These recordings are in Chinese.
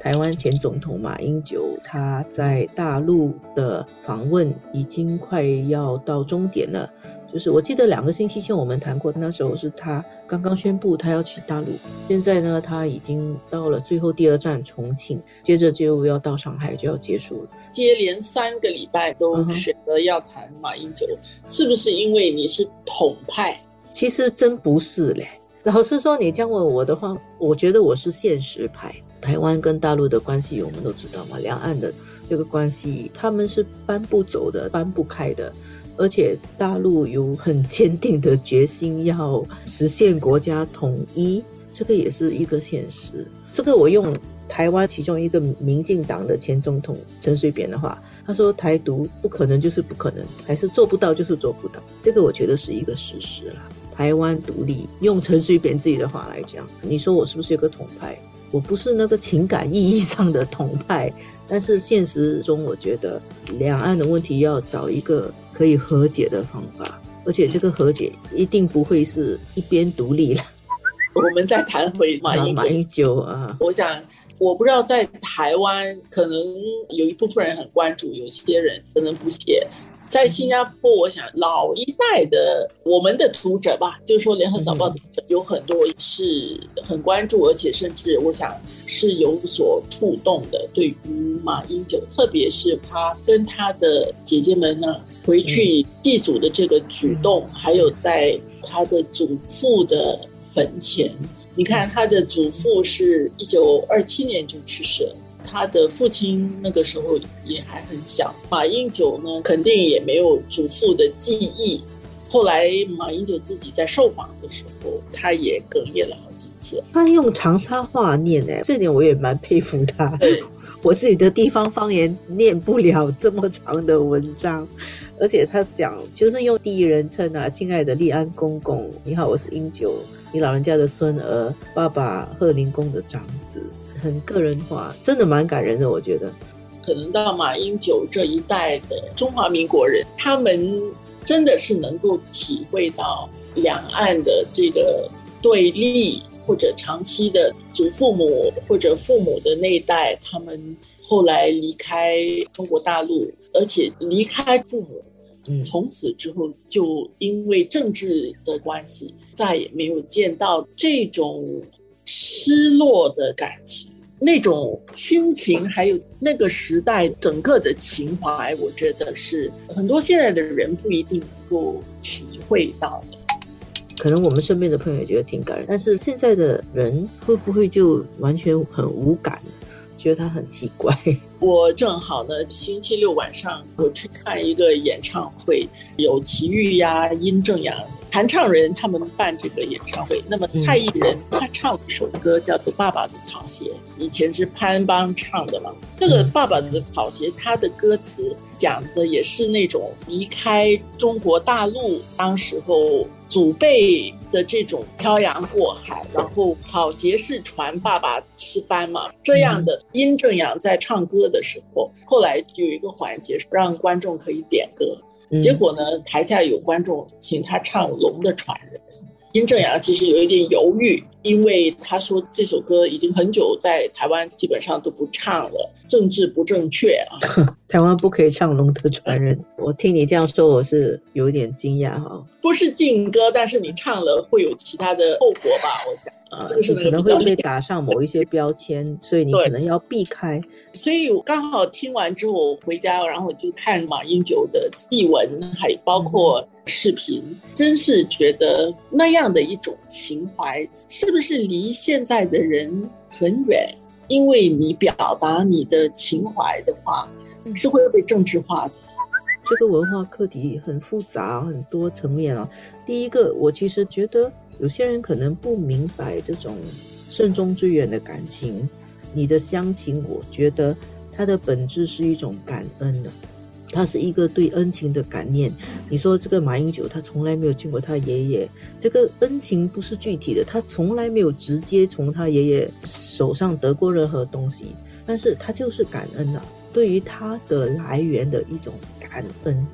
台湾前总统马英九他在大陆的访问已经快要到终点了。就是我记得两个星期前我们谈过，那时候是他刚刚宣布他要去大陆。现在呢，他已经到了最后第二站重庆，接着就要到上海，就要结束了。接连三个礼拜都选择要谈马英九，是不是因为你是统派？其实真不是嘞。老实说，你这样问我的话，我觉得我是现实派。台湾跟大陆的关系，我们都知道嘛，两岸的这个关系，他们是搬不走的，搬不开的。而且大陆有很坚定的决心要实现国家统一，这个也是一个现实。这个我用台湾其中一个民进党的前总统陈水扁的话，他说：“台独不可能就是不可能，还是做不到就是做不到。”这个我觉得是一个事实了。台湾独立，用陈水扁自己的话来讲，你说我是不是一个统派？我不是那个情感意义上的统派，但是现实中，我觉得两岸的问题要找一个可以和解的方法，而且这个和解一定不会是一边独立了。我们再谈回马英马英九啊，我想我不知道在台湾，可能有一部分人很关注，有些人可能不写。在新加坡，我想老一代的我们的读者吧，就是说《联合早报》有很多是很关注，而且甚至我想是有所触动的。对于马英九，特别是他跟他的姐姐们呢回去祭祖的这个举动，还有在他的祖父的坟前，你看他的祖父是一九二七年就去世了。他的父亲那个时候也还很小，马英九呢肯定也没有祖父的记忆。后来马英九自己在受访的时候，他也哽咽了好几次。他用长沙话念哎，这点我也蛮佩服他。我自己的地方方言念不了这么长的文章，而且他讲就是用第一人称啊，亲爱的立安公公，你好，我是英九，你老人家的孙儿，爸爸贺林公的长子。很个人化，真的蛮感人的。我觉得，可能到马英九这一代的中华民国人，他们真的是能够体会到两岸的这个对立，或者长期的祖父母或者父母的那一代，他们后来离开中国大陆，而且离开父母，嗯，从此之后就因为政治的关系，再也没有见到这种失落的感情。那种亲情，还有那个时代整个的情怀，我觉得是很多现在的人不一定能够体会到的。可能我们身边的朋友也觉得挺感人，但是现在的人会不会就完全很无感，觉得他很奇怪？我正好呢，星期六晚上我去看一个演唱会，有齐豫呀、殷正阳。弹唱人他们办这个演唱会，那么蔡艺人他唱了一首歌叫做《爸爸的草鞋》，以前是潘安邦唱的嘛。这个《爸爸的草鞋》，他的歌词讲的也是那种离开中国大陆当时候祖辈的这种漂洋过海，然后草鞋是船，爸爸是帆嘛。这样的殷正阳在唱歌的时候，后来就有一个环节让观众可以点歌。结果呢？台下有观众请他唱《龙的传人》，殷正阳其实有一点犹豫，因为他说这首歌已经很久在台湾基本上都不唱了，政治不正确啊。台湾不可以唱《龙的传人》，我听你这样说，我是有一点惊讶哈。不是禁歌，但是你唱了会有其他的后果吧？我想啊，就是可能会被打上某一些 标签，所以你可能要避开。所以我刚好听完之后回家，然后就看马英九的译文，还包括视频，真是觉得那样的一种情怀，是不是离现在的人很远？因为你表达你的情怀的话。是会被政治化的，这个文化课题很复杂，很多层面啊。第一个，我其实觉得有些人可能不明白这种慎终追远的感情。你的乡情，我觉得它的本质是一种感恩的。它是一个对恩情的感念。你说这个马英九，他从来没有见过他爷爷，这个恩情不是具体的，他从来没有直接从他爷爷手上得过任何东西，但是他就是感恩啊，对于他的来源的一种感恩。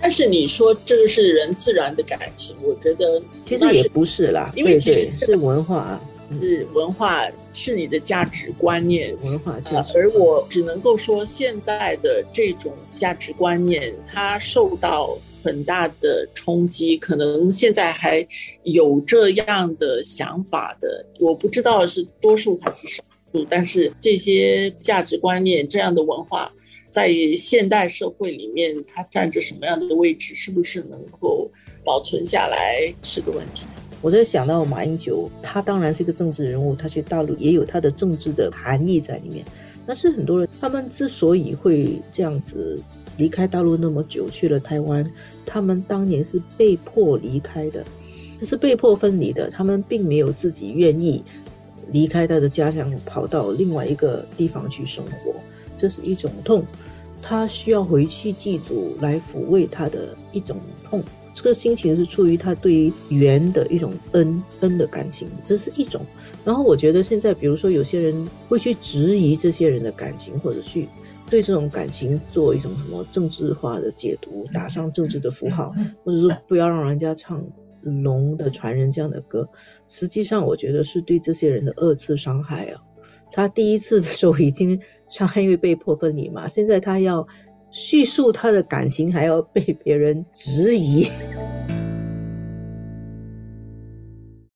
但是你说这个是人自然的感情，我觉得其实也不是啦，因为其实是文化。是文化，是你的价值观念，文化呃，而我只能够说，现在的这种价值观念，它受到很大的冲击。可能现在还有这样的想法的，我不知道是多数还是少数。但是这些价值观念、这样的文化，在现代社会里面，它占着什么样的位置？是不是能够保存下来，是个问题。我在想到马英九，他当然是一个政治人物，他去大陆也有他的政治的含义在里面。但是很多人，他们之所以会这样子离开大陆那么久，去了台湾，他们当年是被迫离开的，是被迫分离的。他们并没有自己愿意离开他的家乡，跑到另外一个地方去生活，这是一种痛，他需要回去祭祖来抚慰他的一种痛。这个心情是出于他对于缘的一种恩恩的感情，这是一种。然后我觉得现在，比如说有些人会去质疑这些人的感情，或者去对这种感情做一种什么政治化的解读，打上政治的符号，或者说不要让人家唱龙的传人这样的歌。实际上，我觉得是对这些人的二次伤害啊。他第一次的时候已经伤害，因为被迫分离嘛。现在他要。叙述他的感情还要被别人质疑。